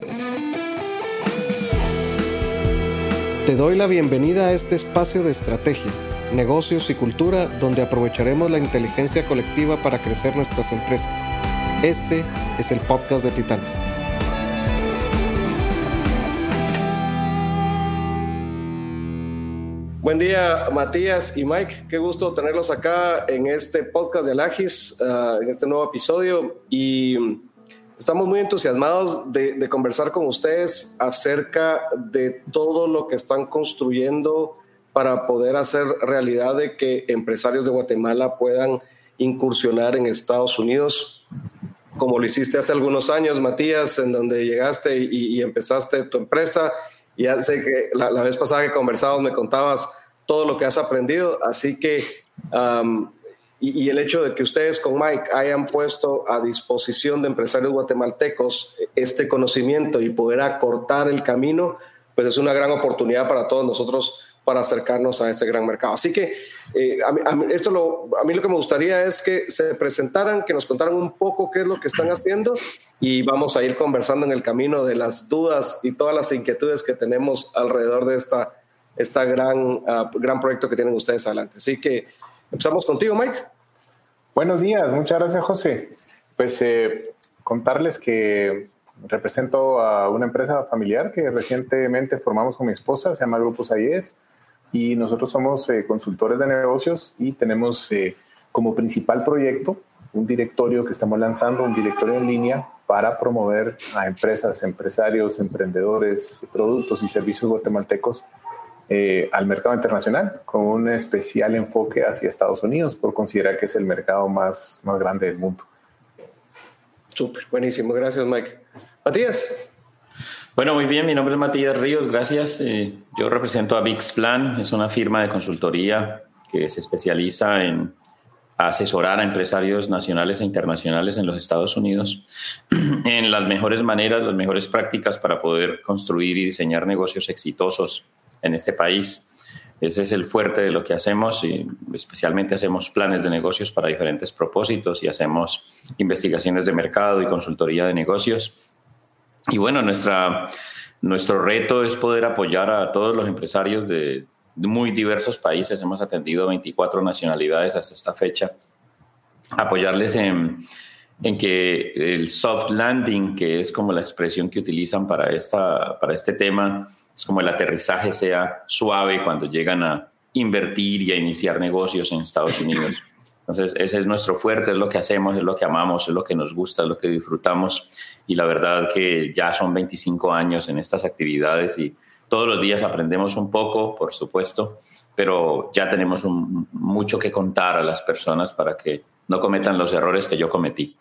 Te doy la bienvenida a este espacio de estrategia, negocios y cultura donde aprovecharemos la inteligencia colectiva para crecer nuestras empresas. Este es el podcast de Titanes. Buen día, Matías y Mike. Qué gusto tenerlos acá en este podcast de Alagis, ah, en este nuevo episodio. Y Estamos muy entusiasmados de, conversar con ustedes acerca de todo lo que están construyendo para poder hacer realidad de que empresarios de Guatemala puedan incursionar en Estados Unidos, como lo hiciste hace algunos años, Matías, en donde llegaste y, empezaste tu empresa. Y ya sé que la, vez pasada que conversamos me contabas todo lo que has aprendido, así que y, el hecho de que ustedes con Mike hayan puesto a disposición de empresarios guatemaltecos este conocimiento y poder acortar el camino, pues es una gran oportunidad para todos nosotros para acercarnos a este gran mercado. Así que eh, a, mí, esto lo, a mí lo que me gustaría es que se presentaran, que nos contaran un poco qué es lo que están haciendo y vamos a ir conversando en el camino de las dudas y todas las inquietudes que tenemos alrededor de esta, esta gran, ah, gran proyecto que tienen ustedes adelante. Así que Empezamos contigo, Mike. Buenos días, muchas gracias, José. Pues eh, contarles que represento a una empresa familiar que recientemente formamos con mi esposa, se llama Grupos AIES, y nosotros somos eh, consultores de negocios y tenemos eh, como principal proyecto un directorio que estamos lanzando, un directorio en línea para promover a empresas, empresarios, emprendedores, productos y servicios guatemaltecos eh, al mercado internacional con un especial enfoque hacia Estados Unidos por considerar que es el mercado más, más grande del mundo. Súper, buenísimo. Gracias, Mike. Matías. Bueno, muy bien. Mi nombre es Matías Ríos. Gracias. Eh, yo represento a VixPlan. Es una firma de consultoría que se especializa en asesorar a empresarios nacionales e internacionales en los Estados Unidos en las mejores maneras, las mejores prácticas para poder construir y diseñar negocios exitosos en este país. Ese es el fuerte de lo que hacemos y especialmente hacemos planes de negocios para diferentes propósitos y hacemos investigaciones de mercado y consultoría de negocios. Y bueno, nuestra, nuestro reto es poder apoyar a todos los empresarios de, muy diversos países. Hemos atendido 24 nacionalidades hasta esta fecha. Apoyarles en, en que el soft landing, que es como la expresión que utilizan para, esta, para este tema, es como el aterrizaje sea suave cuando llegan a invertir y a iniciar negocios en Estados Unidos. Entonces, ese es nuestro fuerte, es lo que hacemos, es lo que amamos, es lo que nos gusta, es lo que disfrutamos. Y la verdad que ya son 25 años en estas actividades y todos los días aprendemos un poco, por supuesto, pero ya tenemos mucho que contar a las personas para que no cometan los errores que yo cometí.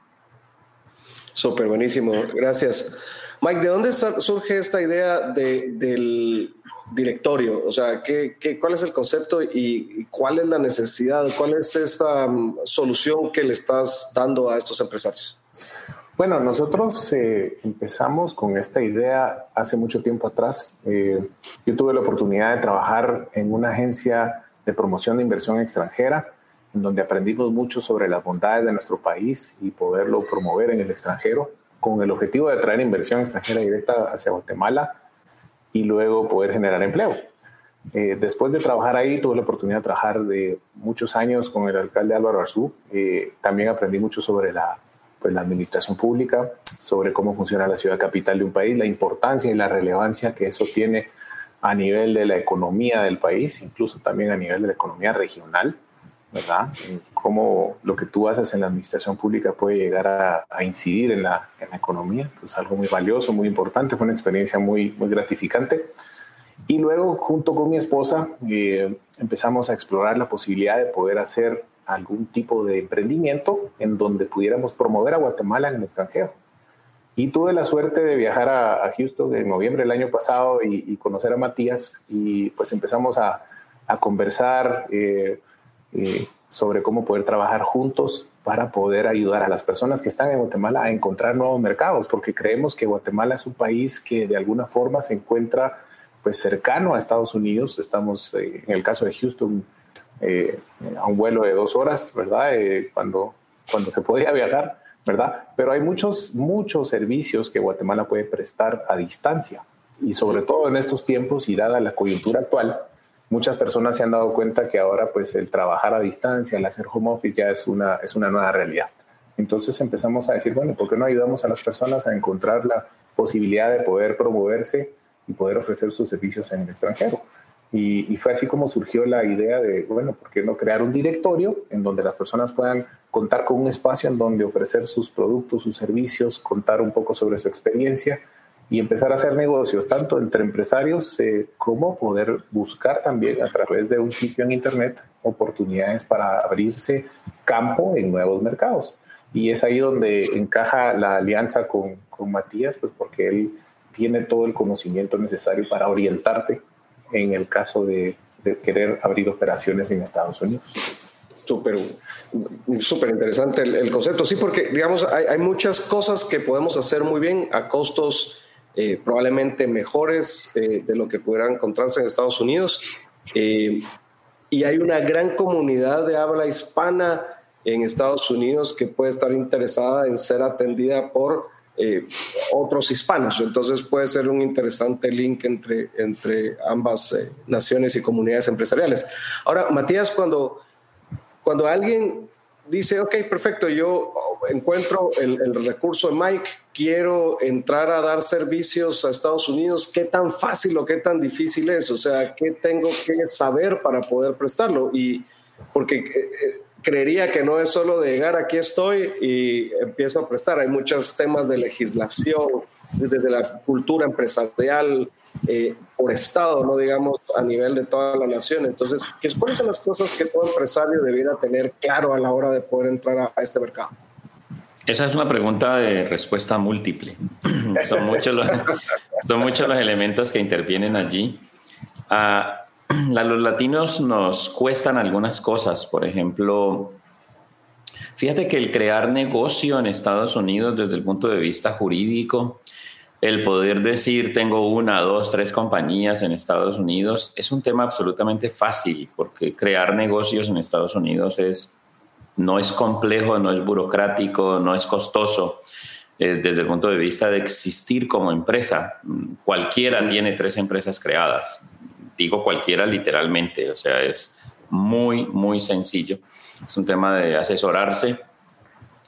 Súper, buenísimo. Gracias. Mike, ¿de dónde surge esta idea del directorio? O sea, ¿qué, cuál es el concepto y cuál es la necesidad? ¿Cuál es esta mm, solución que le estás dando a estos empresarios? Bueno, nosotros eh, empezamos con esta idea hace mucho tiempo atrás. Eh, yo tuve la oportunidad de trabajar en una agencia de promoción de inversión extranjera, en donde aprendimos mucho sobre las bondades de nuestro país y poderlo promover en el extranjero con el objetivo de atraer inversión extranjera directa hacia Guatemala y luego poder generar empleo. Eh, después de trabajar ahí, tuve la oportunidad de trabajar de muchos años con el alcalde Álvaro Arzú. Eh, también aprendí mucho sobre la, pues, la administración pública, sobre cómo funciona la ciudad capital de un país, la importancia y la relevancia que eso tiene a nivel de la economía del país, incluso también a nivel de la economía regional. ¿Verdad? cómo lo que tú haces en la administración pública puede llegar a, incidir en la, en la, economía. Pues algo muy valioso, muy importante, fue una experiencia muy, muy gratificante. Y luego, junto con mi esposa, eh, empezamos a explorar la posibilidad de poder hacer algún tipo de emprendimiento en donde pudiéramos promover a Guatemala en el extranjero. Y tuve la suerte de viajar a, Houston en noviembre del año pasado y, conocer a Matías y pues empezamos a, a conversar. Eh, eh, sobre cómo poder trabajar juntos para poder ayudar a las personas que están en Guatemala a encontrar nuevos mercados, porque creemos que Guatemala es un país que de alguna forma se encuentra pues cercano a Estados Unidos. Estamos, eh, en el caso de Houston, eh, a un vuelo de dos horas, ¿verdad? cuando, cuando se podía viajar, ¿verdad? Pero hay muchos, muchos servicios que Guatemala puede prestar a distancia. Y sobre todo en estos tiempos y dada la coyuntura actual, muchas personas se han dado cuenta que ahora pues el trabajar a distancia, el hacer home office ya es una, es una nueva realidad. Entonces empezamos a decir, bueno, ¿por qué no ayudamos a las personas a encontrar la posibilidad de poder promoverse y poder ofrecer sus servicios en el extranjero? Y, fue así como surgió la idea de, bueno, ¿por qué no crear un directorio en donde las personas puedan contar con un espacio en donde ofrecer sus productos, sus servicios, contar un poco sobre su experiencia y empezar a hacer negocios, tanto entre empresarios eh, como poder buscar también a través de un sitio en Internet oportunidades para abrirse campo en nuevos mercados. Y es ahí donde encaja la alianza con, con Matías, pues porque él tiene todo el conocimiento necesario para orientarte en el caso de, querer abrir operaciones en Estados Unidos. Súper, súper interesante el, concepto. Sí, porque digamos, hay, muchas cosas que podemos hacer muy bien a costos eh, probablemente mejores eh, de lo que pudieran encontrarse en Estados Unidos. Eh, y hay una gran comunidad de habla hispana en Estados Unidos que puede estar interesada en ser atendida por otros hispanos. Entonces puede ser un interesante link entre, entre ambas naciones y comunidades empresariales. Ahora, Matías, cuando, cuando alguien dice, ok, perfecto, yo encuentro el, recurso de Mike, quiero entrar a dar servicios a Estados Unidos, ¿qué tan fácil o qué tan difícil es? O sea, ¿qué tengo que saber para poder prestarlo? Y porque eh, creería que no es solo de llegar aquí estoy y empiezo a prestar. Hay muchos temas de legislación, desde la cultura empresarial, eh, por estado, no digamos a nivel de toda la nación. Entonces, ¿cuáles son las cosas que todo empresario debiera tener claro a la hora de poder entrar a, este mercado? Esa es una pregunta de respuesta múltiple. son, muchos los, son muchos los elementos que intervienen allí. Uh, a los latinos nos cuestan algunas cosas. Por ejemplo, fíjate que el crear negocio en Estados Unidos desde el punto de vista jurídico, el poder decir tengo una, dos, tres compañías en Estados Unidos es un tema absolutamente fácil porque crear negocios en Estados Unidos es, no es complejo, no es burocrático, no es costoso. Eh, desde el punto de vista de existir como empresa, cualquiera tiene tres empresas creadas digo cualquiera literalmente, o sea, es muy, muy sencillo. Es un tema de asesorarse.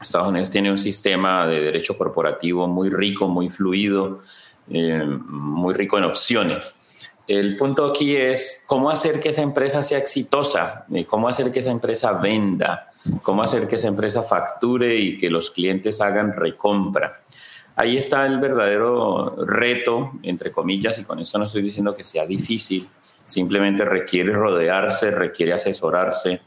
Estados Unidos tiene un sistema de derecho corporativo muy rico, muy fluido, eh, muy rico en opciones. El punto aquí es cómo hacer que esa empresa sea exitosa, cómo hacer que esa empresa venda, cómo hacer que esa empresa facture y que los clientes hagan recompra. Ahí está el verdadero reto, entre comillas, y con esto no estoy diciendo que sea difícil, simplemente requiere rodearse, requiere asesorarse,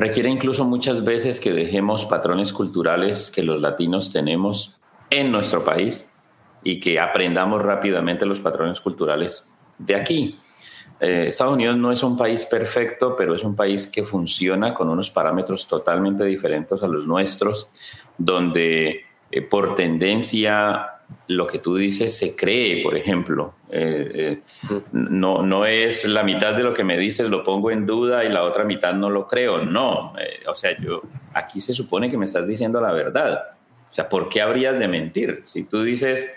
requiere incluso muchas veces que dejemos patrones culturales que los latinos tenemos en nuestro país y que aprendamos rápidamente los patrones culturales de aquí. Eh, Estados Unidos no es un país perfecto, pero es un país que funciona con unos parámetros totalmente diferentes a los nuestros, donde eh, por tendencia lo que tú dices se cree, por ejemplo. Eh, eh, no, no es la mitad de lo que me dices lo pongo en duda y la otra mitad no lo creo. No, o sea, yo aquí se supone que me estás diciendo la verdad. O sea, ¿por qué habrías de mentir? Si tú dices,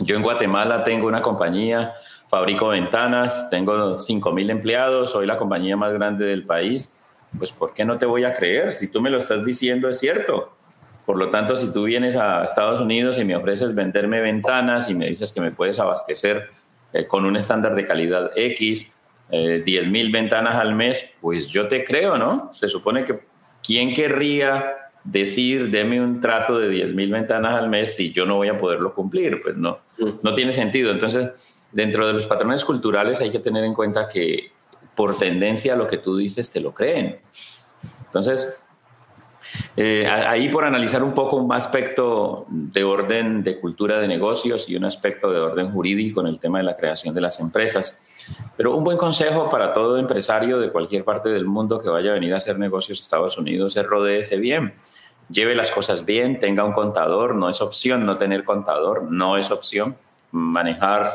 yo en Guatemala tengo una compañía, fabrico ventanas, tengo 5 mil empleados, soy la compañía más grande del país, pues ¿por qué no te voy a creer? Si tú me lo estás diciendo es cierto. Por lo tanto, si tú vienes a Estados Unidos y me ofreces venderme ventanas y me dices que me puedes abastecer eh, con un estándar de calidad X, eh, 10 mil ventanas al mes, pues yo te creo, ¿no? Se supone que ¿quién querría decir, deme un trato de 10 mil ventanas al mes si yo no voy a poderlo cumplir? Pues no, no tiene sentido. Entonces, dentro de los patrones culturales hay que tener en cuenta que por tendencia lo que tú dices te lo creen. Entonces, eh, ahí por analizar un poco un aspecto de orden de cultura de negocios y un aspecto de orden jurídico en el tema de la creación de las empresas. Pero un buen consejo para todo empresario de cualquier parte del mundo que vaya a venir a hacer negocios a Estados Unidos es rodeese bien. Lleve las cosas bien, tenga un contador, no es opción no tener contador, no es opción. Manejar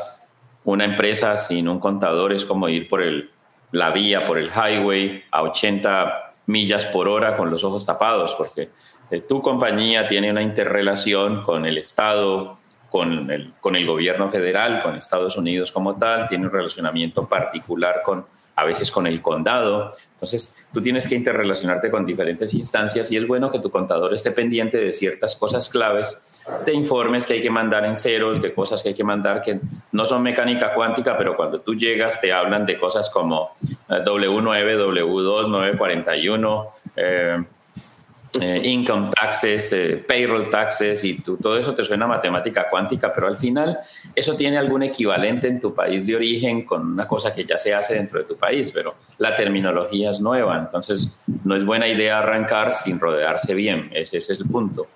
una empresa sin un contador es como ir por el, la vía, por el highway a 80 millas por hora con los ojos tapados, porque eh, tu compañía tiene una interrelación con el Estado, con el, con el gobierno federal, con Estados Unidos como tal, tiene un relacionamiento particular con a veces con el condado. Entonces, tú tienes que interrelacionarte con diferentes instancias y es bueno que tu contador esté pendiente de ciertas cosas claves, de informes que hay que mandar en ceros, de cosas que hay que mandar que no son mecánica cuántica, pero cuando tú llegas te hablan de cosas como W9, W2, 941. Eh, eh, income taxes, eh, payroll taxes y todo eso te suena a matemática cuántica, pero al final eso tiene algún equivalente en tu país de origen con una cosa que ya se hace dentro de tu país, pero la terminología es nueva, entonces no es buena idea arrancar sin rodearse bien, ese, es el punto.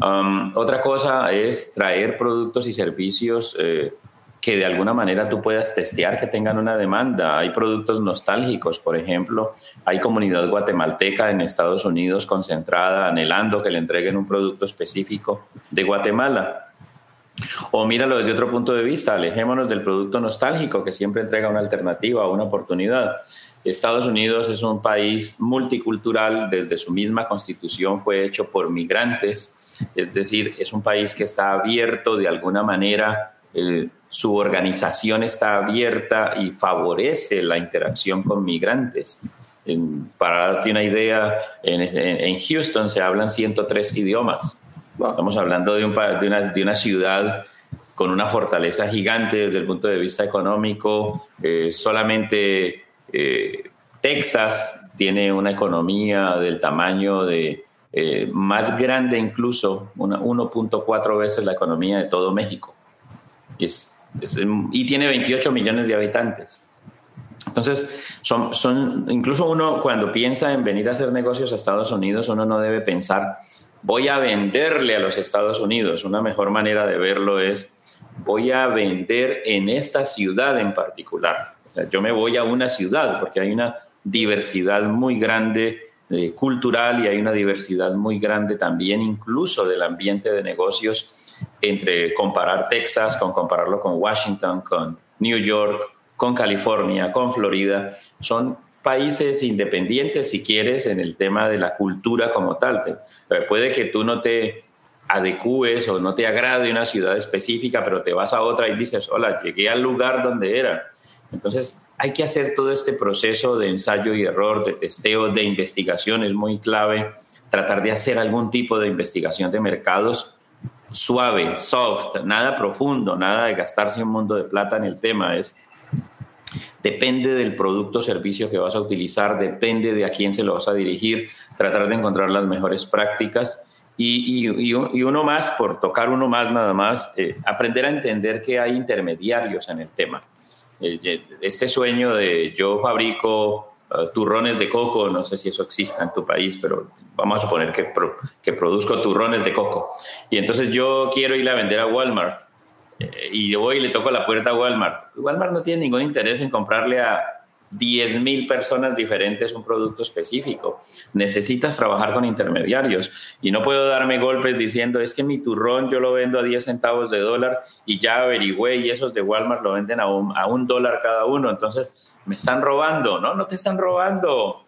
Um, otra cosa es traer productos y servicios. Eh, que de alguna manera tú puedas testear que tengan una demanda. Hay productos nostálgicos, por ejemplo, hay comunidad guatemalteca en Estados Unidos concentrada, anhelando que le entreguen un producto específico de Guatemala. O míralo desde otro punto de vista, alejémonos del producto nostálgico que siempre entrega una alternativa, una oportunidad. Estados Unidos es un país multicultural, desde su misma constitución fue hecho por migrantes, es decir, es un país que está abierto de alguna manera eh, su organización está abierta y favorece la interacción con migrantes. para darte una idea, en, Houston se hablan 103 idiomas. Estamos hablando de, una, ciudad con una fortaleza gigante desde el punto de vista económico. Eh, solamente eh, Texas tiene una economía del tamaño de eh, más grande incluso, 1.4 veces la economía de todo México. Es y tiene 28 millones de habitantes. Entonces, son, son, incluso uno cuando piensa en venir a hacer negocios a Estados Unidos, uno no debe pensar, voy a venderle a los Estados Unidos. Una mejor manera de verlo es, voy a vender en esta ciudad en particular. O sea, yo me voy a una ciudad porque hay una diversidad muy grande eh, cultural y hay una diversidad muy grande también incluso del ambiente de negocios entre comparar Texas, con compararlo con Washington, con New York, con California, con Florida, son países independientes, si quieres, en el tema de la cultura como tal. Eh, puede que tú no te adecúes o no te agrade una ciudad específica, pero te vas a otra y dices, hola, llegué al lugar donde era. Entonces, hay que hacer todo este proceso de ensayo y error, de testeo, de investigación, es muy clave. Tratar de hacer algún tipo de investigación de mercados suave, soft, nada profundo, nada de gastarse un mundo de plata en el tema. Es depende del producto o servicio que vas a utilizar, depende de a quién se lo vas a dirigir, tratar de encontrar las mejores prácticas. Y, uno más, por tocar uno más nada más, eh, aprender a entender que hay intermediarios en el tema. Eh, este sueño de yo fabrico Uh, turrones de coco, no sé si eso exista en tu país, pero vamos a suponer que, que produzco turrones de coco. Y entonces yo quiero ir a vender a Walmart eh, y yo voy y le toco la puerta a Walmart. Walmart no tiene ningún interés en comprarle a 10 mil personas diferentes un producto específico. Necesitas trabajar con intermediarios y no puedo darme golpes diciendo es que mi turrón yo lo vendo a 10 centavos de dólar y ya averigüé y esos de Walmart lo venden a un, a un dólar cada uno. Entonces me están robando. No, no te están robando.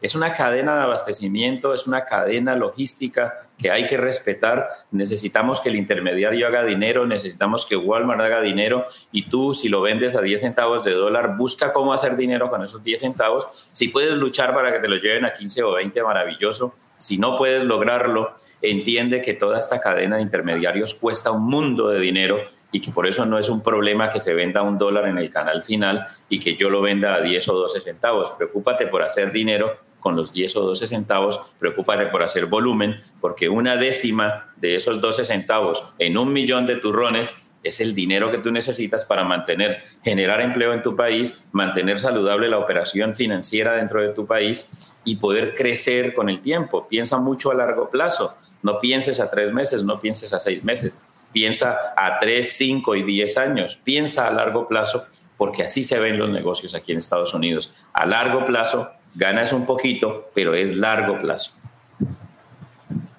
Es una cadena de abastecimiento, es una cadena logística que hay que respetar. Necesitamos que el intermediario haga dinero, necesitamos que Walmart haga dinero y tú si lo vendes a 10 centavos de dólar, busca cómo hacer dinero con esos 10 centavos. Si puedes luchar para que te lo lleven a 15 o 20, maravilloso. Si no puedes lograrlo, entiende que toda esta cadena de intermediarios cuesta un mundo de dinero y que por eso no es un problema que se venda un dólar en el canal final y que yo lo venda a 10 o 12 centavos. Preocúpate por hacer dinero con los 10 o 12 centavos, preocúpate por hacer volumen, porque una décima de esos 12 centavos en un millón de turrones es el dinero que tú necesitas para mantener, generar empleo en tu país, mantener saludable la operación financiera dentro de tu país y poder crecer con el tiempo. Piensa mucho a largo plazo, no pienses a tres meses, no pienses a seis meses, piensa a tres, cinco y diez años, piensa a largo plazo, porque así se ven los negocios aquí en Estados Unidos. A largo plazo ganas un poquito, pero es largo plazo.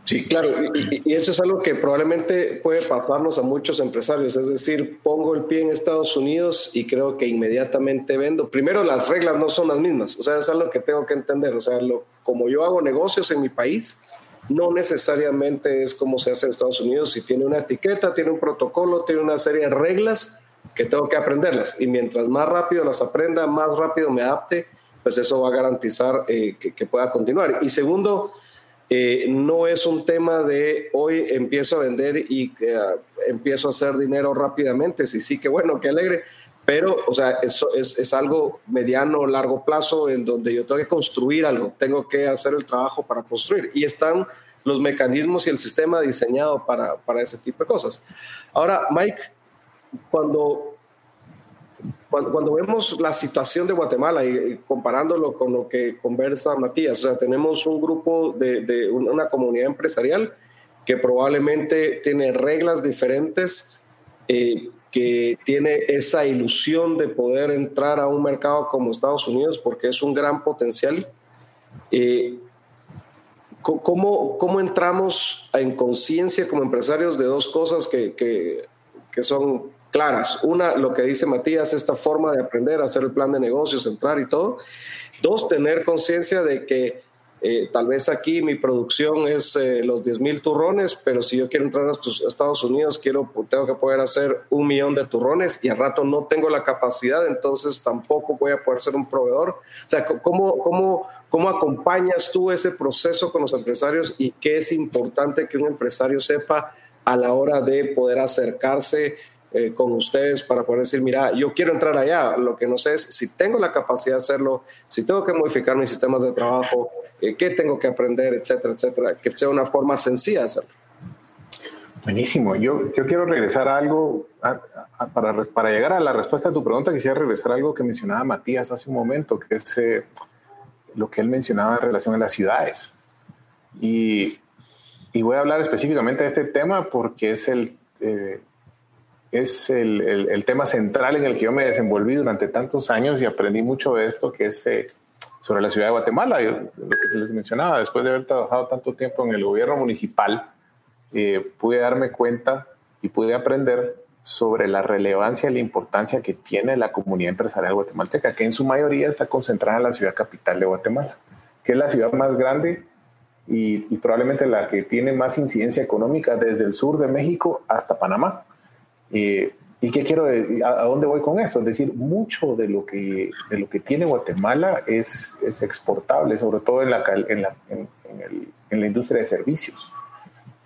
Sí, claro, y, eso es algo que probablemente puede pasarnos a muchos empresarios, es decir, pongo el pie en Estados Unidos y creo que inmediatamente vendo. Primero, las reglas no son las mismas, o sea, es algo que tengo que entender, o sea, lo, como yo hago negocios en mi país, no necesariamente es como se hace en Estados Unidos. Si tiene una etiqueta, tiene un protocolo, tiene una serie de reglas que tengo que aprenderlas. Y mientras más rápido las aprenda, más rápido me adapte, pues eso va a garantizar eh, que, pueda continuar. Y segundo, eh, no es un tema de hoy empiezo a vender y eh, empiezo a hacer dinero rápidamente. Sí, sí, que bueno, qué alegre. Pero, o sea, eso es, es algo mediano, largo plazo, en donde yo tengo que construir algo, tengo que hacer el trabajo para construir. Y están los mecanismos y el sistema diseñado para, para ese tipo de cosas. Ahora, Mike, cuando, cuando, vemos la situación de Guatemala y, comparándolo con lo que conversa Matías, o sea, tenemos un grupo de, de una comunidad empresarial que probablemente tiene reglas diferentes, eh, que tiene esa ilusión de poder entrar a un mercado como Estados Unidos porque es un gran potencial. Eh, ¿cómo, ¿Cómo entramos en conciencia como empresarios de dos cosas que, que, que son claras? Una, lo que dice Matías, esta forma de aprender hacer el plan de negocios, entrar y todo. Dos, tener conciencia de que eh, tal vez aquí mi producción es eh, los 10 mil turrones, pero si yo quiero entrar a Estados Unidos, quiero, tengo que poder hacer un millón de turrones y al rato no tengo la capacidad, entonces tampoco voy a poder ser un proveedor. O sea, ¿cómo, cómo, cómo acompañas tú ese proceso con los empresarios y qué es importante que un empresario sepa a la hora de poder acercarse eh, con ustedes para poder decir, mira, yo quiero entrar allá, lo que no sé es si tengo la capacidad de hacerlo, si tengo que modificar mis sistemas de trabajo, eh, qué tengo que aprender, etcétera, etcétera, que sea una forma sencilla de hacerlo. Buenísimo. Yo, yo quiero regresar a algo, para, para llegar a la respuesta a tu pregunta, quisiera regresar a algo que mencionaba Matías hace un momento, que es eh, lo que él mencionaba en relación a las ciudades. Y, y, voy a hablar específicamente de este tema porque es el, es el, el, tema central en el que yo me desenvolví durante tantos años y aprendí mucho de esto, que es eh, sobre la ciudad de Guatemala. Lo que les mencionaba, después de haber trabajado tanto tiempo en el gobierno municipal, eh, pude darme cuenta y pude aprender sobre la relevancia y la importancia que tiene la comunidad empresarial guatemalteca, que en su mayoría está concentrada en la ciudad capital de Guatemala, que es la ciudad más grande y probablemente la que tiene más incidencia económica desde el sur de México hasta Panamá. Eh, ¿Y qué quiero, a, dónde voy con eso? Es decir, mucho de lo que, de lo que tiene Guatemala es, es exportable, sobre todo en la, en la, en, en la industria de servicios.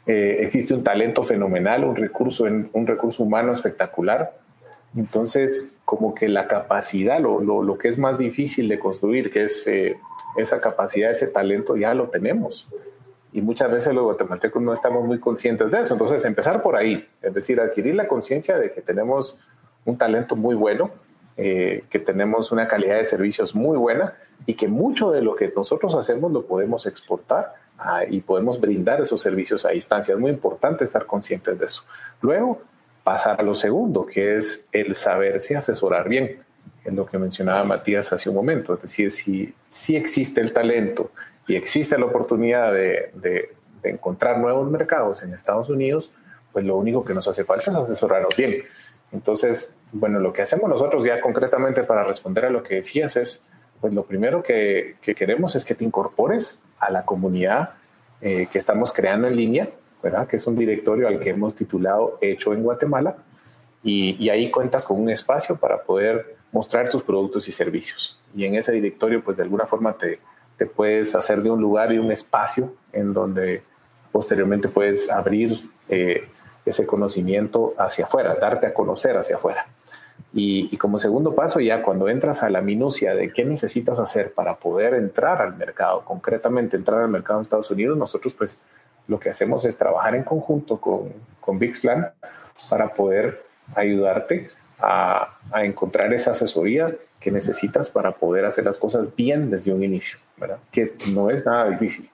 Eh, existe un talento fenomenal, un recurso, un recurso humano espectacular. Entonces, como que la capacidad, lo, lo, lo que es más difícil de construir, que es eh, esa capacidad, ese talento, ya lo tenemos y muchas veces los guatemaltecos no estamos muy conscientes de eso. Entonces, empezar por ahí, es decir, adquirir la conciencia de que tenemos un talento muy bueno, eh, que tenemos una calidad de servicios muy buena y que mucho de lo que nosotros hacemos lo podemos exportar ah, y podemos brindar esos servicios a distancia. Es muy importante estar conscientes de eso. Luego, pasar a lo segundo, que es el saberse asesorar bien, en lo que mencionaba Matías hace un momento. Es decir, si, si existe el talento, y existe la oportunidad de, de, encontrar nuevos mercados en Estados Unidos, pues lo único que nos hace falta es asesorarnos bien. Entonces, bueno, lo que hacemos nosotros ya concretamente para responder a lo que decías es, pues lo primero que, que queremos es que te incorpores a la comunidad eh, que estamos creando en línea, ¿verdad? Que es un directorio al que hemos titulado Hecho en Guatemala. Y, y ahí cuentas con un espacio para poder mostrar tus productos y servicios. Y en ese directorio, pues de alguna forma te, te puedes hacer de un lugar y un espacio en donde posteriormente puedes abrir eh, ese conocimiento hacia afuera, darte a conocer hacia afuera. Y, como segundo paso, ya cuando entras a la minucia de qué necesitas hacer para poder entrar al mercado, concretamente entrar al mercado de Estados Unidos, nosotros pues lo que hacemos es trabajar en conjunto con, con Plan para poder ayudarte a, a encontrar esa asesoría que necesitas para poder hacer las cosas bien desde un inicio, ¿verdad? Que no es nada difícil.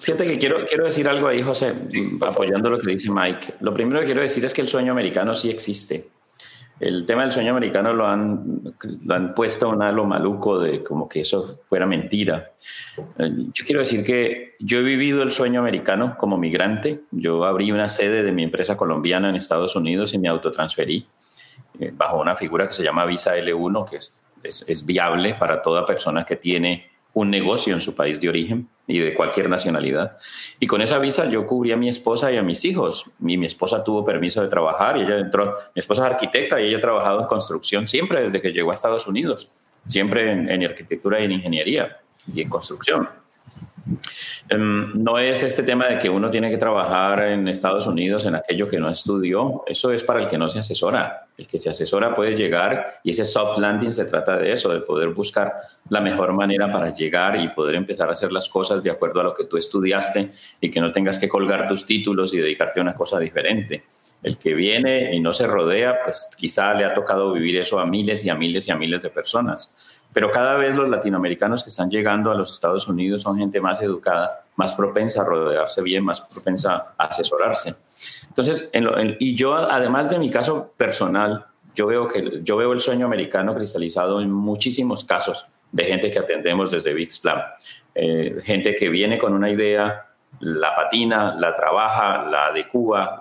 Fíjate que quiero, quiero decir algo ahí, José, apoyando lo que dice Mike. Lo primero que quiero decir es que el sueño americano sí existe. El tema del sueño americano lo han, lo han puesto a un halo maluco de como que eso fuera mentira. Eh, yo quiero decir que yo he vivido el sueño americano como migrante. Yo abrí una sede de mi empresa colombiana en Estados Unidos y me autotransferí. Eh, bajo una figura que se llama Visa L1, que es, es, viable para toda persona que tiene un negocio en su país de origen y de cualquier nacionalidad. Y con esa visa yo cubrí a mi esposa y a mis hijos. Mi, mi esposa tuvo permiso de trabajar y ella entró, mi esposa es arquitecta y ella ha trabajado en construcción siempre desde que llegó a Estados Unidos, siempre en, en arquitectura y en ingeniería y en construcción. Em, no es este tema de que uno tiene que trabajar en Estados Unidos en aquello que no estudió, eso es para el que no se asesora. El que se asesora puede llegar y ese soft landing se trata de eso, de poder buscar la mejor manera para llegar y poder empezar a hacer las cosas de acuerdo a lo que tú estudiaste y que no tengas que colgar tus títulos y dedicarte a una cosa diferente. El que viene y no se rodea, pues quizá le ha tocado vivir eso a miles y a miles y a miles de personas pero cada vez los latinoamericanos que están llegando a los Estados Unidos son gente más educada, más propensa a rodearse bien, más propensa a asesorarse. Entonces, y yo, además de mi caso personal, yo veo, que, yo veo el sueño americano cristalizado en muchísimos casos de gente que atendemos desde VIX Plan. Eh, gente que viene con una idea, la patina, la trabaja, la adecua,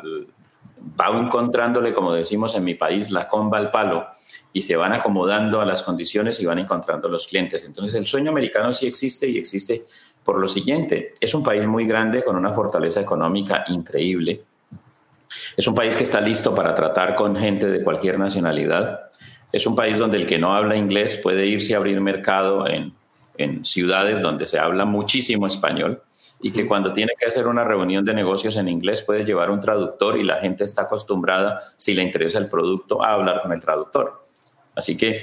va encontrándole, como decimos en mi país, la comba al palo y se van acomodando a las condiciones y van encontrando los clientes. Entonces el sueño americano sí existe y existe por lo siguiente, es un país muy grande con una fortaleza económica increíble. Es un país que está listo para tratar con gente de cualquier nacionalidad. Es un país donde el que no habla inglés puede irse a abrir mercado en, en ciudades donde se habla muchísimo español y que cuando tiene que hacer una reunión de negocios en inglés puede llevar un traductor y la gente está acostumbrada, si le interesa el producto, a hablar con el traductor. Así que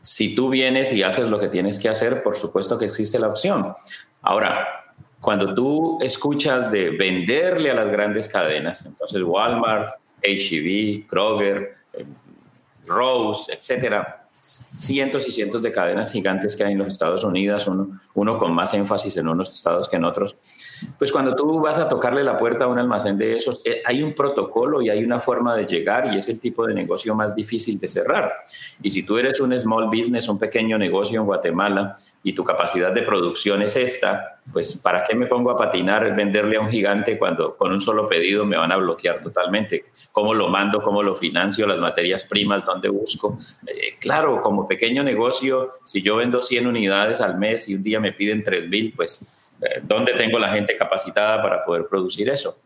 si tú vienes y haces lo que tienes que hacer, por supuesto que existe la opción. Ahora, cuando tú escuchas de venderle a las grandes cadenas, entonces Walmart, HEB, Kroger, eh, Rose, etcétera, cientos y cientos de cadenas gigantes que hay en los Estados Unidos, uno, uno, con más énfasis en unos estados que en otros. Pues cuando tú vas a tocarle la puerta a un almacén de esos, eh, hay un protocolo y hay una forma de llegar y es el tipo de negocio más difícil de cerrar. Y si tú eres un small business, un pequeño negocio en Guatemala y tu capacidad de producción es esta, pues ¿para qué me pongo a patinar, venderle a un gigante cuando con un solo pedido me van a bloquear totalmente? ¿Cómo lo mando? ¿Cómo lo financio? ¿Las materias primas? ¿Dónde busco? Eh, claro, como pequeño negocio, si yo vendo 100 unidades al mes y un día me piden 3.000, pues eh, ¿dónde tengo la gente capacitada para poder producir eso?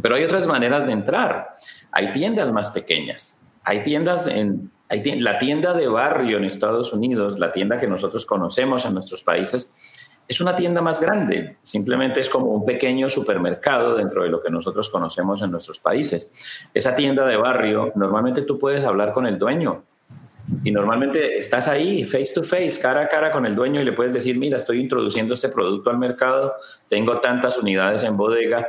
Pero hay otras maneras de entrar. Hay tiendas más pequeñas. Hay tiendas en... Hay la tienda de barrio en Estados Unidos, la tienda que nosotros conocemos en nuestros países, es una tienda más grande, simplemente es como un pequeño supermercado dentro de lo que nosotros conocemos en nuestros países. Esa tienda de barrio, normalmente tú puedes hablar con el dueño y normalmente estás ahí, face to face, cara a cara con el dueño y le puedes decir, mira, estoy introduciendo este producto al mercado, tengo tantas unidades en bodega,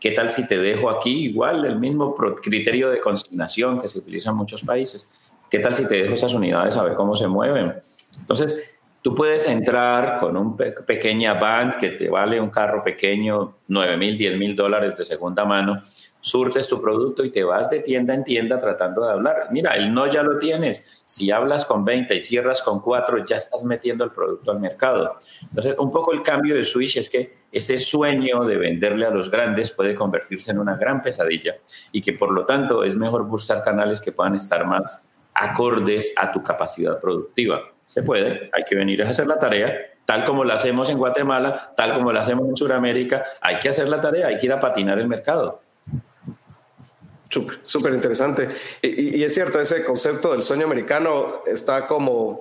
¿qué tal si te dejo aquí? Igual, el mismo criterio de consignación que se utiliza en muchos países. ¿Qué tal si te dejo esas unidades a ver cómo se mueven? Entonces, tú puedes entrar con un pequeña van que te vale un carro pequeño, 9 mil, 10 mil dólares de segunda mano surtes tu producto y te vas de tienda en tienda tratando de hablar. Mira, el no ya lo tienes. Si hablas con 20 y cierras con 4, ya estás metiendo el producto al mercado. Entonces, un poco el cambio de switch es que ese sueño de venderle a los grandes puede convertirse en una gran pesadilla y que por lo tanto es mejor buscar canales que puedan estar más acordes a tu capacidad productiva. Se puede, hay que venir a hacer la tarea, tal como la hacemos en Guatemala, tal como la hacemos en Sudamérica, hay que hacer la tarea, hay que ir a patinar el mercado. Súper interesante. Y, es cierto, ese concepto del sueño americano está como,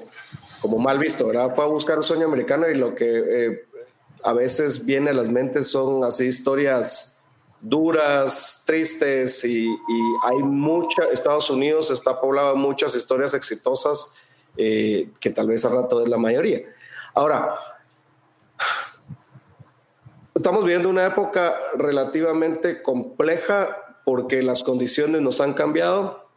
como mal visto, ¿verdad? Fue a buscar un sueño americano y lo que eh, a veces viene a las mentes son así historias duras, tristes y, hay mucha, Estados Unidos está poblado de muchas historias exitosas eh, que tal vez a rato es la mayoría. Ahora, estamos viviendo una época relativamente compleja porque las condiciones nos han cambiado.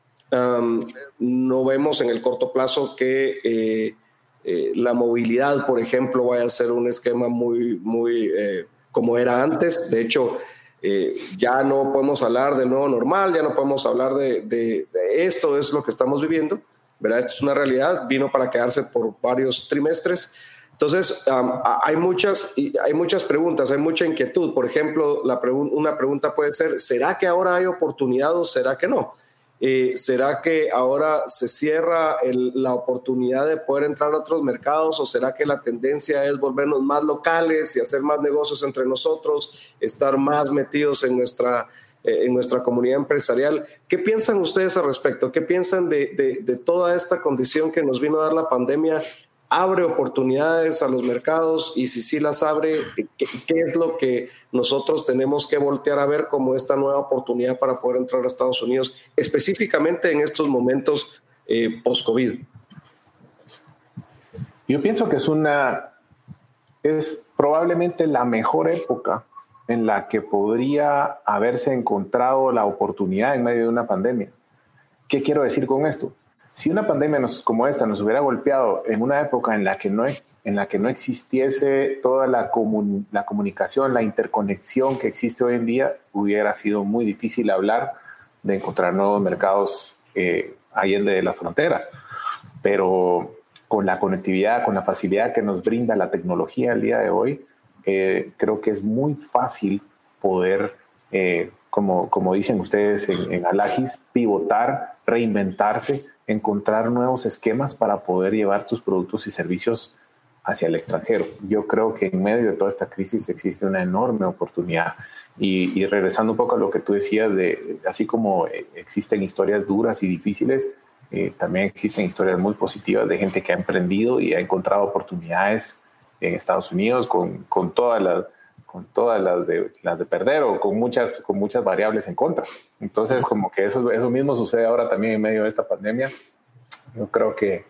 no vemos en el corto plazo que eh, eh, la movilidad, por ejemplo, vaya a ser un esquema muy, muy eh, como era antes. De hecho, ya no podemos hablar del nuevo normal, ya no podemos hablar de, de, esto, es lo que estamos viviendo. ¿verdad? Esto es una realidad, vino para quedarse por varios trimestres. Entonces, hay, muchas, hay muchas preguntas, hay mucha inquietud. Por ejemplo, la una pregunta puede ser, ¿será que ahora hay oportunidad o será que no? Eh, ¿Será que ahora se cierra la oportunidad de poder entrar a otros mercados o será que la tendencia es volvernos más locales y hacer más negocios entre nosotros, estar más metidos en nuestra, eh, en nuestra comunidad empresarial? ¿Qué piensan ustedes al respecto? ¿Qué piensan de, de toda esta condición que nos vino a dar la pandemia abre oportunidades a los mercados y si sí las abre, ¿qué, es lo que nosotros tenemos que voltear a ver como esta nueva oportunidad para poder entrar a Estados Unidos, específicamente en estos momentos eh, post-COVID? Yo pienso que es una, es probablemente la mejor época en la que podría haberse encontrado la oportunidad en medio de una pandemia. ¿Qué quiero decir con esto? Si una pandemia como esta nos hubiera golpeado en una época en la que no, en la que no existiese toda la, la comunicación, la interconexión que existe hoy en día, hubiera sido muy difícil hablar de encontrar nuevos mercados eh, allende de las fronteras. Pero con la conectividad, con la facilidad que nos brinda la tecnología el día de hoy, eh, creo que es muy fácil poder, eh, como, como dicen ustedes en, en pivotar, reinventarse encontrar nuevos esquemas para poder llevar tus productos y servicios hacia el extranjero. Yo creo que en medio de toda esta crisis existe una enorme oportunidad. Y, regresando un poco a lo que tú decías, de así como eh, existen historias duras y difíciles, eh, también existen historias muy positivas de gente que ha emprendido y ha encontrado oportunidades en Estados Unidos con, con todas las con todas las de, las de perder o con muchas, con muchas variables en contra. Entonces, como que eso, eso mismo sucede ahora también en medio de esta pandemia. Yo creo que,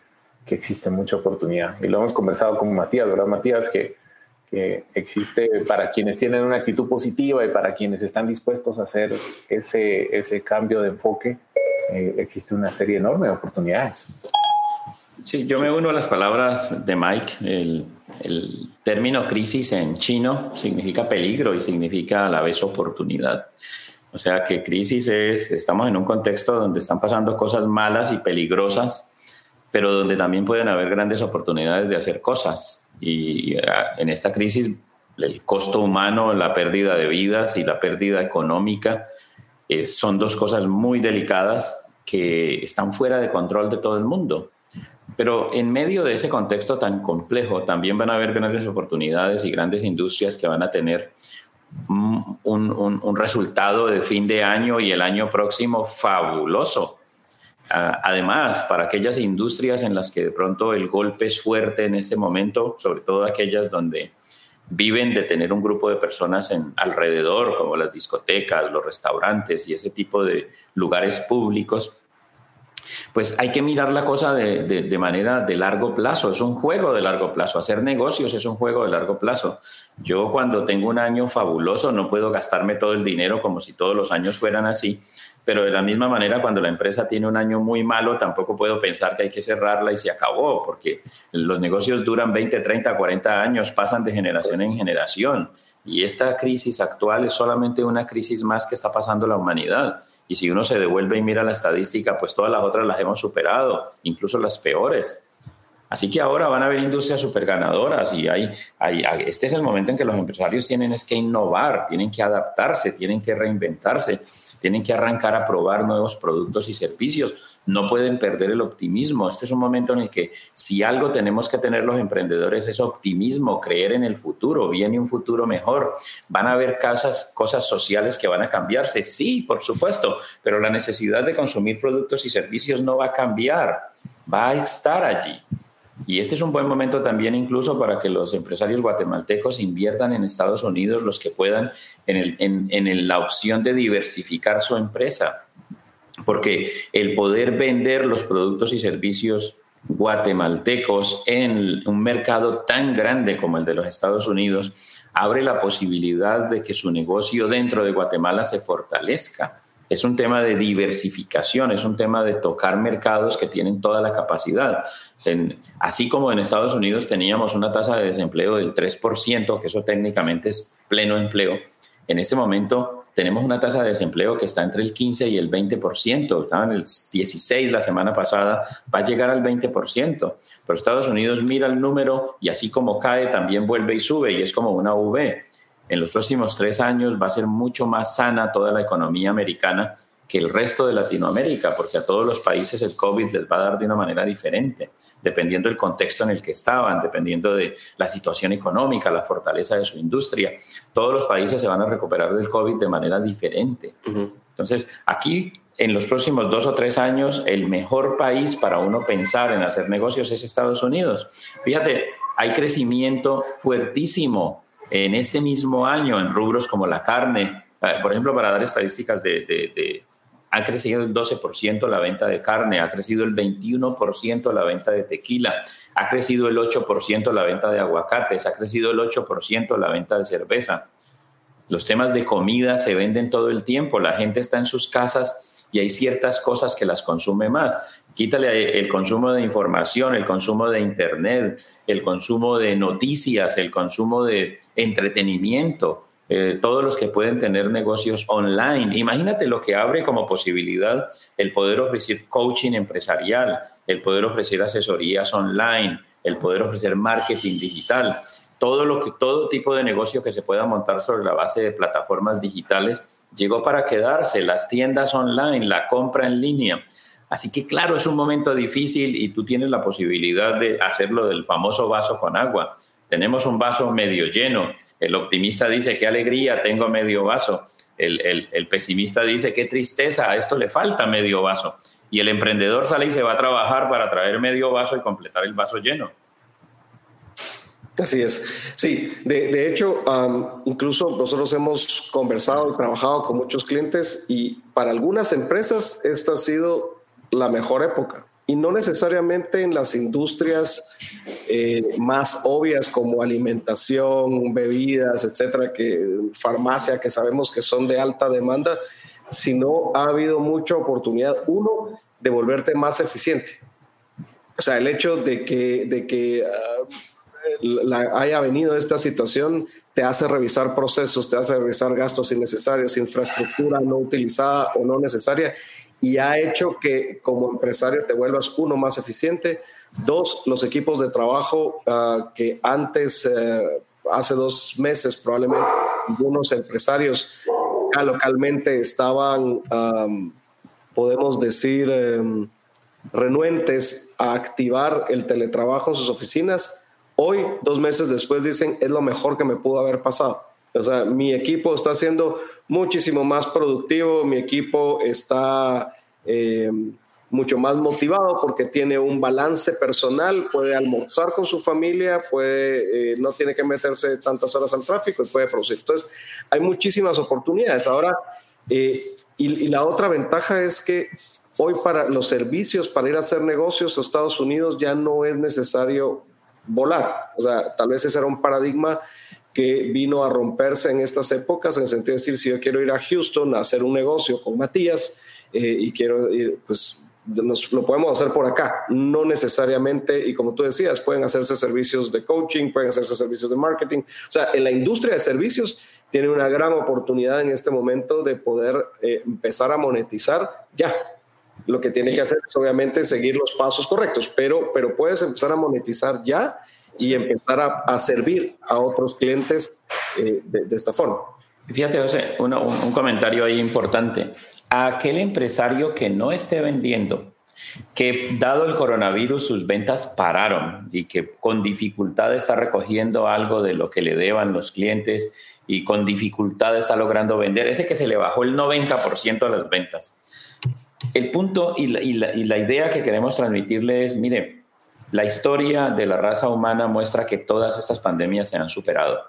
que existe mucha oportunidad. Y lo hemos conversado con Matías, ¿verdad, Matías? Que, que existe para quienes tienen una actitud positiva y para quienes están dispuestos a hacer ese, ese cambio de enfoque, eh, existe una serie enorme de oportunidades. Sí, yo me uno a las palabras de Mike. El, el, término crisis en chino significa peligro y significa a la vez oportunidad. O sea que crisis es, estamos en un contexto donde están pasando cosas malas y peligrosas, pero donde también pueden haber grandes oportunidades de hacer cosas. Y ah, en esta crisis, el costo humano, la pérdida de vidas y la pérdida económica eh, son dos cosas muy delicadas que están fuera de control de todo el mundo. Pero en medio de ese contexto tan complejo, también van a haber grandes oportunidades y grandes industrias que van a tener un, un, resultado de fin de año y el año próximo fabuloso. Además, para aquellas industrias en las que de pronto el golpe es fuerte en este momento, sobre todo aquellas donde viven de tener un grupo de personas en alrededor, como las discotecas, los restaurantes y ese tipo de lugares públicos, pues hay que mirar la cosa de, manera de largo plazo. Es un juego de largo plazo. Hacer negocios es un juego de largo plazo. Yo cuando tengo un año fabuloso no puedo gastarme todo el dinero como si todos los años fueran así. Pero de la misma manera, cuando la empresa tiene un año muy malo, tampoco puedo pensar que hay que cerrarla y se acabó, porque los negocios duran 20, 30, 40 años, pasan de generación en generación. Y esta crisis actual es solamente una crisis más que está pasando la humanidad. Y si uno se devuelve y mira la estadística, pues todas las otras las hemos superado, incluso las peores. Así que ahora van a haber industrias super ganadoras y hay, hay, este es el momento en que los empresarios tienen es que innovar, tienen que adaptarse, tienen que reinventarse, tienen que arrancar a probar nuevos productos y servicios. No pueden perder el optimismo. Este es un momento en el que si algo tenemos que tener los emprendedores es optimismo, creer en el futuro, viene un futuro mejor. Van a haber cosas, cosas sociales que van a cambiarse, sí, por supuesto, pero la necesidad de consumir productos y servicios no va a cambiar, va a estar allí. Y este es un buen momento también incluso para que los empresarios guatemaltecos inviertan en Estados Unidos los que puedan en, la opción de diversificar su empresa, porque el poder vender los productos y servicios guatemaltecos en un mercado tan grande como el de los Estados Unidos abre la posibilidad de que su negocio dentro de Guatemala se fortalezca es un tema de diversificación, es un tema de tocar mercados que tienen toda la capacidad. así como en Estados Unidos teníamos una tasa de desempleo del 3%, que eso técnicamente es pleno empleo, en este momento tenemos una tasa de desempleo que está entre el 15 y el 20%, estaba en el 16 la semana pasada, va a llegar al 20%, pero Estados Unidos mira el número y así como cae también vuelve y sube y es como una V en los próximos tres años va a ser mucho más sana toda la economía americana que el resto de Latinoamérica, porque a todos los países el COVID les va a dar de una manera diferente, dependiendo del contexto en el que estaban, dependiendo de la situación económica, la fortaleza de su industria. Todos los países se van a recuperar del COVID de manera diferente. Entonces, aquí en los próximos dos o tres años, el mejor país para uno pensar en hacer negocios es Estados Unidos. Fíjate, hay crecimiento fuertísimo en este mismo año en rubros como la carne, eh, por ejemplo, para dar estadísticas de ha crecido el 12% la venta de carne, ha crecido el 21% la venta de tequila, ha crecido el 8% la venta de aguacates, ha crecido el 8% la venta de cerveza. Los temas de comida se venden todo el tiempo, la gente está en sus casas y hay ciertas cosas que las consume más. Quítale el consumo de información, el consumo de internet, el consumo de noticias, el consumo de entretenimiento eh, todos los que pueden tener negocios online. Imagínate lo que abre como posibilidad el poder ofrecer coaching empresarial, el poder ofrecer asesorías online, el poder ofrecer marketing digital. Todo, lo que, todo tipo de negocio que se pueda montar sobre la base de plataformas digitales llegó para quedarse, las tiendas online, la compra en línea. Así que claro, es un momento difícil y tú tienes la posibilidad de hacerlo del famoso vaso con agua. Tenemos un vaso medio lleno. El optimista dice, qué alegría, tengo medio vaso. El, pesimista dice, qué tristeza, a esto le falta medio vaso. Y el emprendedor sale y se va a trabajar para traer medio vaso y completar el vaso lleno. Así es. Sí, de, hecho, incluso nosotros hemos conversado y trabajado con muchos clientes y para algunas empresas esta ha sido la mejor época y no necesariamente en las industrias eh, más obvias como alimentación, bebidas, etcétera, que farmacia, que sabemos que son de alta demanda, sino ha habido mucha oportunidad, uno, de volverte más eficiente. O sea, el hecho de que, de que ah, haya venido esta situación te hace revisar procesos, te hace revisar gastos innecesarios, infraestructura no utilizada o no necesaria y ha hecho que como empresario te vuelvas uno más eficiente. Dos, los equipos de trabajo ah, que antes, eh, hace dos meses probablemente, algunos empresarios localmente estaban, podemos decir, em, renuentes a activar el teletrabajo en sus oficinas. Hoy, dos meses después, dicen, es lo mejor que me pudo haber pasado. O sea, mi equipo está siendo muchísimo más productivo, mi equipo está eh, mucho más motivado porque tiene un balance personal, puede almorzar con su familia, puede, eh, no tiene que meterse tantas horas al tráfico y puede producir. Entonces, hay muchísimas oportunidades. Ahora, eh, y, la otra ventaja es que hoy para los servicios, para ir a hacer negocios a Estados Unidos, ya no es necesario volar. O sea, tal vez ese era un paradigma que vino a romperse en estas épocas, en el sentido de decir, si yo quiero ir a Houston a hacer un negocio con Matías eh, y quiero ir, pues nos, lo podemos hacer por acá, no necesariamente, y como tú decías, pueden hacerse servicios de coaching, pueden hacerse servicios de marketing, o sea, en la industria de servicios tiene una gran oportunidad en este momento de poder eh, empezar a monetizar ya. Lo que tiene que hacer es obviamente seguir los pasos correctos, pero, pero puedes empezar a monetizar ya y empezar a, servir a otros clientes eh, de, esta forma. Fíjate, José, un, un comentario ahí importante. A aquel empresario que no esté vendiendo, que dado el coronavirus sus ventas pararon y que con dificultad está recogiendo algo de lo que le deban los clientes y con dificultad está logrando vender, ese que se le bajó el 90% a las ventas. El punto y la, y la idea que queremos transmitirle es, mire, la historia de la raza humana muestra que todas estas pandemias se han superado.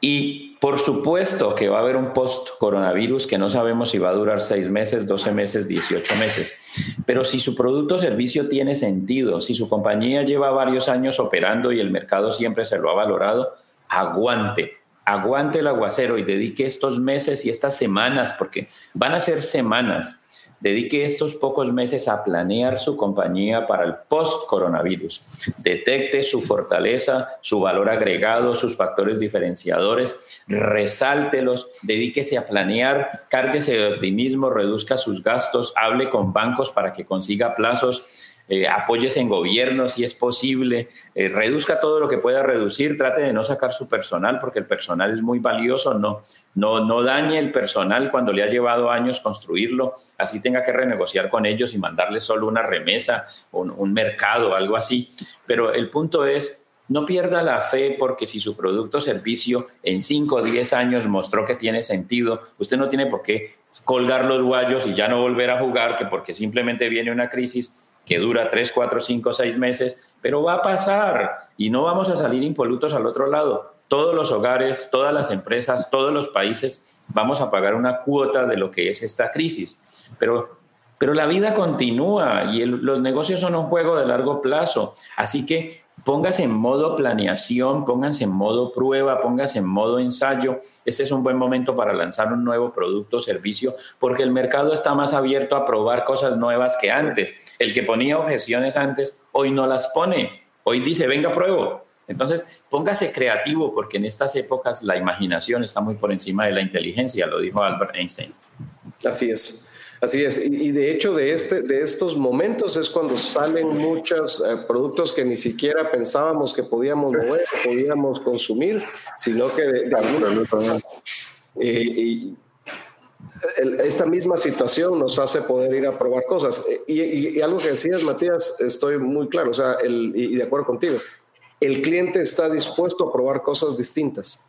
Y por supuesto que va a haber un post-coronavirus que no sabemos si va a durar seis meses, 12 meses, 18 meses. Pero si su producto o servicio tiene sentido, si su compañía lleva varios años operando y el mercado siempre se lo ha valorado, aguante, aguante el aguacero y dedique estos meses y estas semanas, porque van a ser semanas Dedique estos pocos meses a planear su compañía para el post-coronavirus. Detecte su fortaleza, su valor agregado, sus factores diferenciadores, resáltelos, dedíquese a planear, cárguese de optimismo, reduzca sus gastos, hable con bancos para que consiga plazos eh, apóyese en gobierno si es posible, eh, reduzca todo lo que pueda reducir, trate de no sacar su personal porque el personal es muy valioso, no, no, no dañe el personal cuando le ha llevado años construirlo, así tenga que renegociar con ellos y mandarles solo una remesa, un, un mercado, algo así. Pero el punto es no pierda la fe porque si su producto o servicio en 5 o 10 años mostró que tiene sentido, usted no tiene por qué colgar los guayos y ya no volver a jugar, que porque simplemente viene una crisis que dura 3, 4, 5, 6 meses, pero va a pasar y no vamos a salir impolutos al otro lado. Todos los hogares, todas las empresas, todos los países vamos a pagar una cuota de lo que es esta crisis. Pero pero la vida continúa y los negocios son un juego de largo plazo. Así que póngase en modo planeación, póngase en modo prueba, póngase en modo ensayo. Este es un buen momento para lanzar un nuevo producto o servicio porque el mercado está más abierto a probar cosas nuevas que antes. El que ponía objeciones antes, hoy no las pone. Hoy dice, venga, pruebo. Entonces, póngase creativo porque en estas épocas la imaginación está muy por encima de la inteligencia, lo dijo Albert Einstein. Así es. Así es, y, de hecho de, este, de estos momentos es cuando salen muchos eh, productos que ni siquiera pensábamos que podíamos mover, podíamos consumir, sino que de, alguna eh, esta misma situación nos hace poder ir a probar cosas. Y, algo que decías, Matías, estoy muy claro, o sea, el, y de acuerdo contigo, el cliente está dispuesto a probar cosas distintas.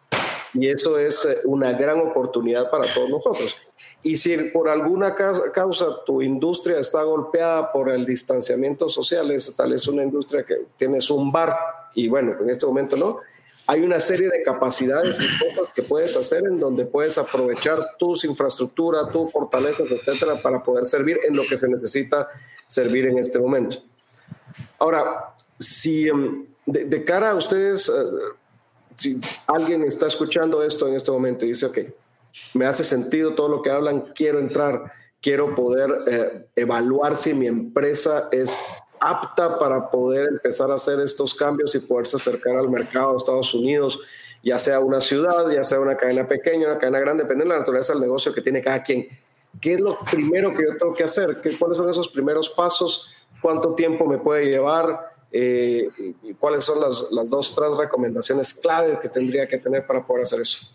Y eso es eh, una gran oportunidad para todos nosotros. Y si por alguna causa tu industria está golpeada por el distanciamiento social, es tal vez una industria que tienes un bar y bueno, en este momento no, hay una serie de capacidades y cosas que puedes hacer en donde puedes aprovechar tus infraestructuras, tus fortalezas, etcétera, para poder servir en lo que se necesita servir en este momento. Ahora, si em, de, cara a ustedes, eh, si alguien está escuchando esto en este momento y dice, ok, me hace sentido todo lo que hablan, quiero entrar, quiero poder eh, evaluar si mi empresa es apta para poder empezar a hacer estos cambios y poderse acercar al mercado de Estados Unidos, ya sea una ciudad, ya sea una cadena pequeña, una cadena grande, depende de la naturaleza del negocio que tiene cada quien. ¿Qué es lo primero que yo tengo que hacer? ¿Qué, ¿Cuáles son esos primeros pasos? ¿Cuánto tiempo me puede llevar? Eh, ¿Y cuáles son las, las dos, tres recomendaciones clave que tendría que tener para poder hacer eso?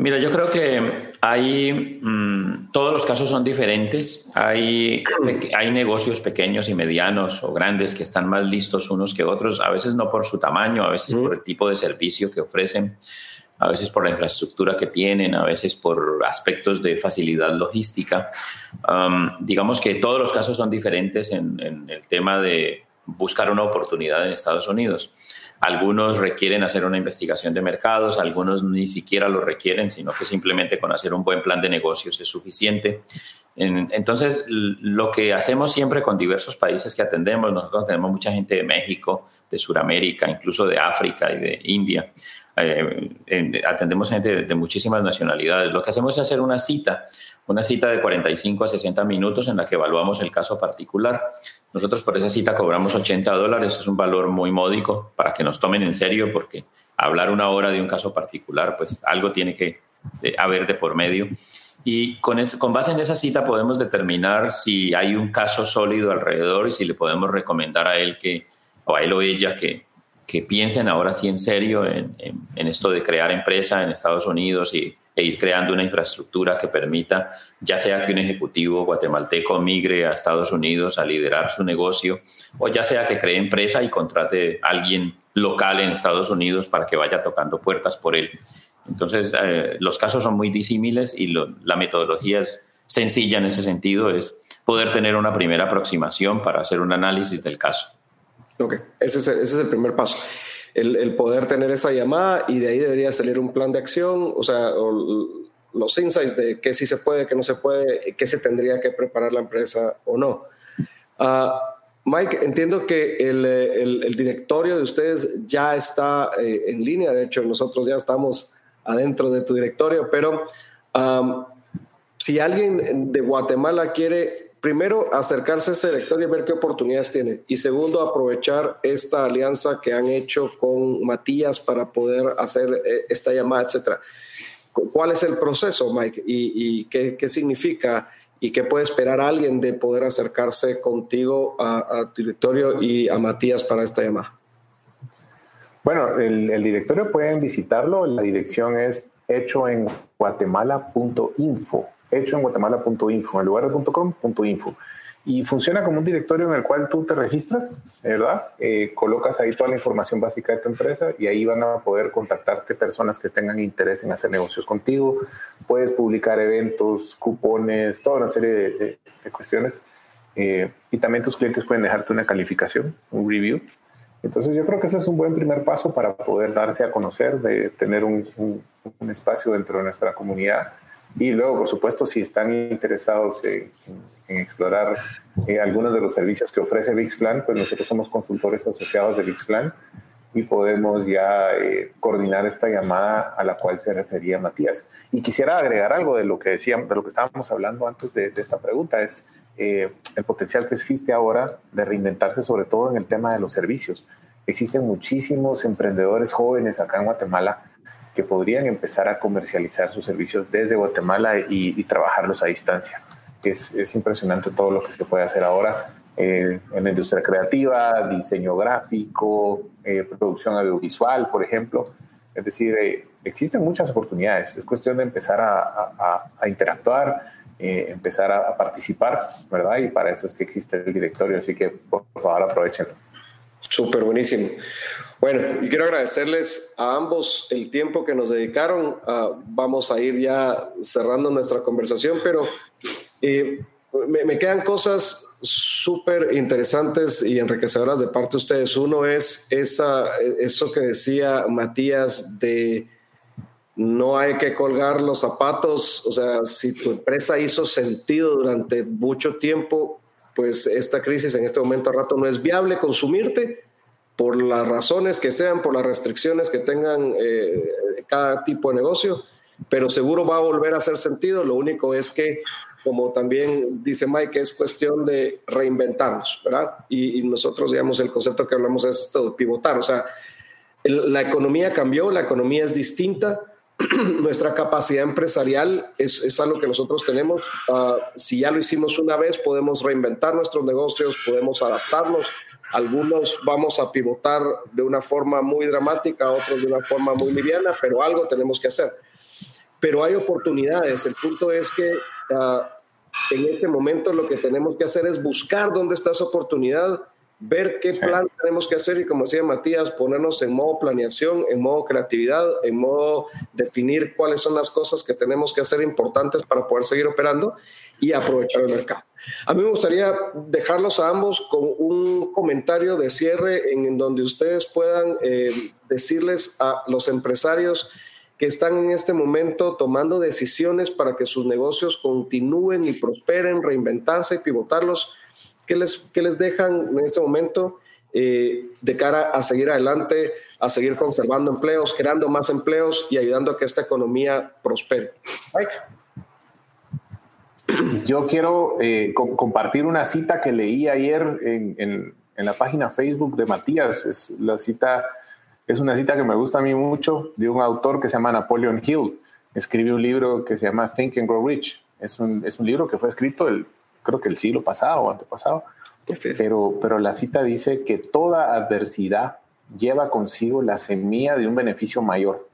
Mira, yo creo que hay, mm, todos los casos son diferentes. Hay, hay negocios pequeños y medianos o grandes que están más listos unos que otros, a veces no por su tamaño, a veces por el tipo de servicio que ofrecen, a veces por la infraestructura que tienen, a veces por aspectos de facilidad logística. digamos que todos los casos son diferentes en, en el tema de buscar una oportunidad en Estados Unidos. Algunos requieren hacer una investigación de mercados, algunos ni siquiera lo requieren, sino que simplemente con hacer un buen plan de negocios es suficiente. Entonces, lo que hacemos siempre con diversos países que atendemos, nosotros tenemos mucha gente de México, de Sudamérica, incluso de África y de India. Eh, atendemos gente de, muchísimas nacionalidades. Lo que hacemos es hacer una cita, una cita de 45 a 60 minutos en la que evaluamos el caso particular. Nosotros por esa cita cobramos 80 dólares, es un valor muy módico para que nos tomen en serio porque hablar una hora de un caso particular, pues algo tiene que haber de por medio. Y con, con base en esa cita podemos determinar si hay un caso sólido alrededor y si le podemos recomendar a él que, o a él o ella que, que piensen ahora sí en serio en, en, esto de crear empresa en Estados Unidos y, e ir creando una infraestructura que permita, ya sea que un ejecutivo guatemalteco migre a Estados Unidos a liderar su negocio, o ya sea que cree empresa y contrate a alguien local en Estados Unidos para que vaya tocando puertas por él. Entonces, eh, los casos son muy disímiles y la metodología es sencilla en ese sentido, es poder tener una primera aproximación para hacer un análisis del caso. Ok, ese es, ese es el primer paso el, poder tener esa llamada y de ahí debería salir un plan de acción, o sea, los insights de qué sí se puede, qué no se puede, qué se tendría que preparar la empresa o no. Ah, Mike, entiendo que el, directorio de ustedes ya está eh, en línea, de hecho nosotros ya estamos adentro de tu directorio, pero si alguien de Guatemala quiere primero, acercarse a ese directorio y ver qué oportunidades tiene. Y segundo, aprovechar esta alianza que han hecho con Matías para poder hacer eh, esta llamada, etcétera. ¿Cuál es el proceso, Mike? ¿Y, qué, significa? y qué puede esperar alguien de poder acercarse contigo a, tu directorio y a Matías para esta llamada. Bueno, el, el directorio pueden visitarlo, la dirección es hecho en guatemala.info, hecho en guatemala.info, en lugar de .com.info y funciona como un directorio en el cual tú te registras, ¿verdad? Eh, colocas ahí toda la información básica de tu empresa y ahí van a poder contactarte personas que tengan interés en hacer negocios contigo. Puedes publicar eventos, cupones, toda una serie de, cuestiones. Eh, y también tus clientes pueden dejarte una calificación, un review. Entonces yo creo que ese es un buen primer paso para poder darse a conocer, de tener un, un espacio dentro de nuestra comunidad y luego, por supuesto, si están interesados en, explorar eh, algunos de los servicios que ofrece VixPlan, pues nosotros somos consultores asociados de VixPlan y podemos ya eh, coordinar esta llamada a la cual se refería Matías. Y quisiera agregar algo de lo que decíamos, de lo que estábamos hablando antes de, esta pregunta, es eh, el potencial que existe ahora de reinventarse, sobre todo en el tema de los servicios. Existen muchísimos emprendedores jóvenes acá en Guatemala que podrían empezar a comercializar sus servicios desde Guatemala y, trabajarlos a distancia. Es, es, impresionante todo lo que se puede hacer ahora eh, en la industria creativa, diseño gráfico, eh, producción audiovisual, por ejemplo. Es decir, eh, existen muchas oportunidades. Es cuestión de empezar a, a, interactuar, empezar a, participar, ¿verdad? Y para eso es que existe el directorio. Así que, por favor, aprovechenlo. Súper buenísimo. Bueno, y quiero agradecerles a ambos el tiempo que nos dedicaron. Ah, vamos a ir ya cerrando nuestra conversación, pero eh, me, quedan cosas súper interesantes y enriquecedoras de parte de ustedes. Uno es esa, eso que decía Matías de no hay que colgar los zapatos, o sea, si tu empresa hizo sentido durante mucho tiempo, pues esta crisis en este momento a rato no es viable consumirte por las razones que sean, por las restricciones que tengan eh, cada tipo de negocio, pero seguro va a volver a hacer sentido. Lo único es que, como también dice Mike, es cuestión de reinventarnos, ¿verdad? Y, nosotros, digamos, el concepto que hablamos es esto pivotar, o sea, la economía cambió, la economía es distinta, nuestra capacidad empresarial es, es, algo que nosotros tenemos. Ah, si ya lo hicimos una vez, podemos reinventar nuestros negocios, podemos adaptarnos algunos vamos a pivotar de una forma muy dramática, otros de una forma muy liviana, pero algo tenemos que hacer. Pero hay oportunidades. El punto es que ah, en este momento lo que tenemos que hacer es buscar dónde está esa oportunidad, ver qué plan tenemos que hacer y como decía Matías, ponernos en modo planeación, en modo creatividad, en modo definir cuáles son las cosas que tenemos que hacer importantes para poder seguir operando y aprovechar el mercado. A mí me gustaría dejarlos a ambos con un comentario de cierre en, donde ustedes puedan eh, decirles a los empresarios que están en este momento tomando decisiones para que sus negocios continúen y prosperen, reinventarse y pivotarlos, ¿qué les, les dejan en este momento eh, de cara a seguir adelante, a seguir conservando empleos, creando más empleos y ayudando a que esta economía prospere? Mike. Yo quiero eh, compartir una cita que leí ayer en, la página Facebook de Matías. Es la cita, es una cita que me gusta a mí mucho de un autor que se llama Napoleon Hill. Escribió un libro que se llama Think and Grow Rich. Es un, es un libro que fue escrito el, creo que el siglo pasado o antepasado. Pero, pero la cita dice que toda adversidad lleva consigo la semilla de un beneficio mayor.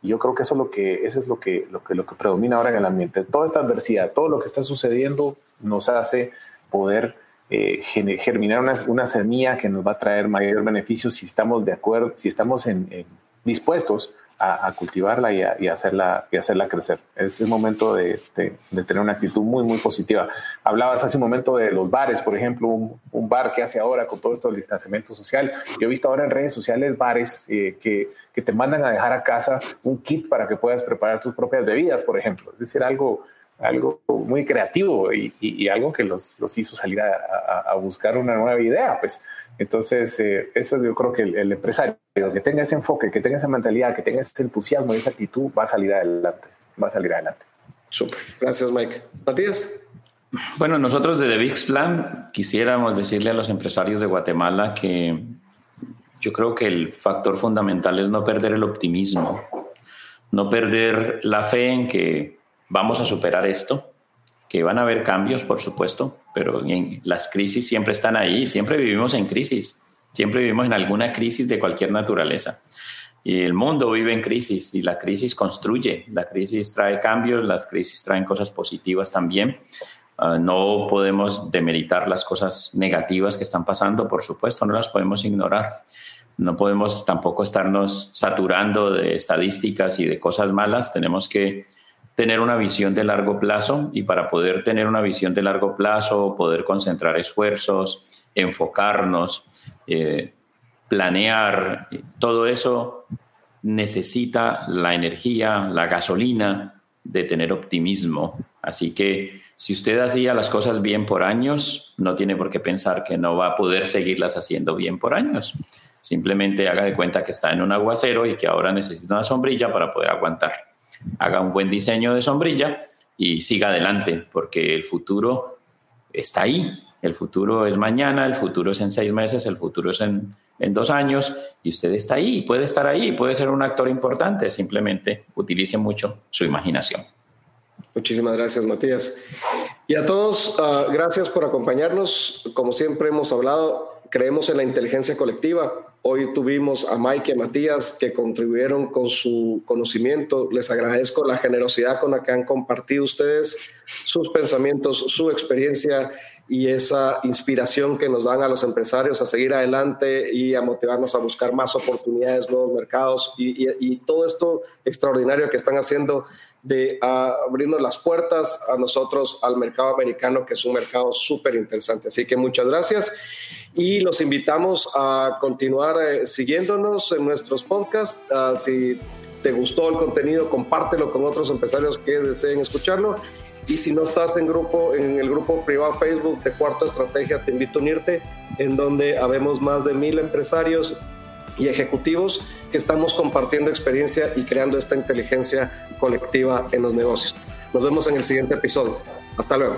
Y yo creo que eso es lo que, eso es lo que, lo que, lo que predomina ahora en el ambiente. Toda esta adversidad, todo lo que está sucediendo nos hace poder eh, germinar una, una, semilla que nos va a traer mayor beneficio si estamos de acuerdo, si estamos en dispuestos a, cultivarla y, a, hacerla, y hacerla crecer. Es el momento de, tener una actitud muy, muy positiva. Hablabas hace un momento de los bares, por ejemplo, un, bar que hace ahora con todo esto del distanciamiento social. Yo he visto ahora en redes sociales bares eh, que, te mandan a dejar a casa un kit para que puedas preparar tus propias bebidas, por ejemplo. Es decir, algo algo muy creativo y, algo que los, los hizo salir a, a, buscar una nueva idea. Pues entonces, eh, eso yo creo que el, empresario que tenga ese enfoque, que tenga esa mentalidad, que tenga ese entusiasmo y esa actitud, va a salir adelante. Va a salir adelante. Súper. Gracias, Mike. Matías. Bueno, nosotros desde VIX Plan quisiéramos decirle a los empresarios de Guatemala que yo creo que el factor fundamental es no perder el optimismo, no perder la fe en que vamos a superar esto, que van a haber cambios, por supuesto, pero las crisis siempre están ahí, siempre vivimos en crisis, siempre vivimos en alguna crisis de cualquier naturaleza. Y el mundo vive en crisis y la crisis construye, la crisis trae cambios, las crisis traen cosas positivas también. Ah, no podemos demeritar las cosas negativas que están pasando, por supuesto, no las podemos ignorar. No podemos tampoco estarnos saturando de estadísticas y de cosas malas. Tenemos que tener una visión de largo plazo y para poder tener una visión de largo plazo, poder concentrar esfuerzos, enfocarnos, eh, planear, todo eso necesita la energía, la gasolina de tener optimismo. Así que si usted hacía las cosas bien por años, no tiene por qué pensar que no va a poder seguirlas haciendo bien por años. Simplemente haga de cuenta que está en un aguacero y que ahora necesita una sombrilla para poder aguantar haga un buen diseño de sombrilla y siga adelante, porque el futuro está ahí. El futuro es mañana, el futuro es en seis meses, el futuro es en, dos años y usted está ahí, puede estar ahí, puede ser un actor importante. Simplemente utilice mucho su imaginación. Muchísimas gracias, Matías. Y a todos, ah, gracias por acompañarnos. Como siempre hemos hablado, creemos en la inteligencia colectiva Hoy tuvimos a Mike y a Matías que contribuyeron con su conocimiento. Les agradezco la generosidad con la que han compartido ustedes sus pensamientos, su experiencia y esa inspiración que nos dan a los empresarios a seguir adelante y a motivarnos a buscar más oportunidades, nuevos mercados y, todo esto extraordinario que están haciendo de abrirnos las puertas a nosotros al mercado americano, que es un mercado súper interesante. Así que muchas gracias y los invitamos a continuar eh, siguiéndonos en nuestros podcasts. Ah, si te gustó el contenido, compártelo con otros empresarios que deseen escucharlo. Y si no estás en grupo, en el grupo privado Facebook de Cuarto Estrategia, te invito a unirte, en donde habemos más de mil empresarios y ejecutivos que estamos compartiendo experiencia y creando esta inteligencia colectiva en los negocios. Nos vemos en el siguiente episodio. Hasta luego.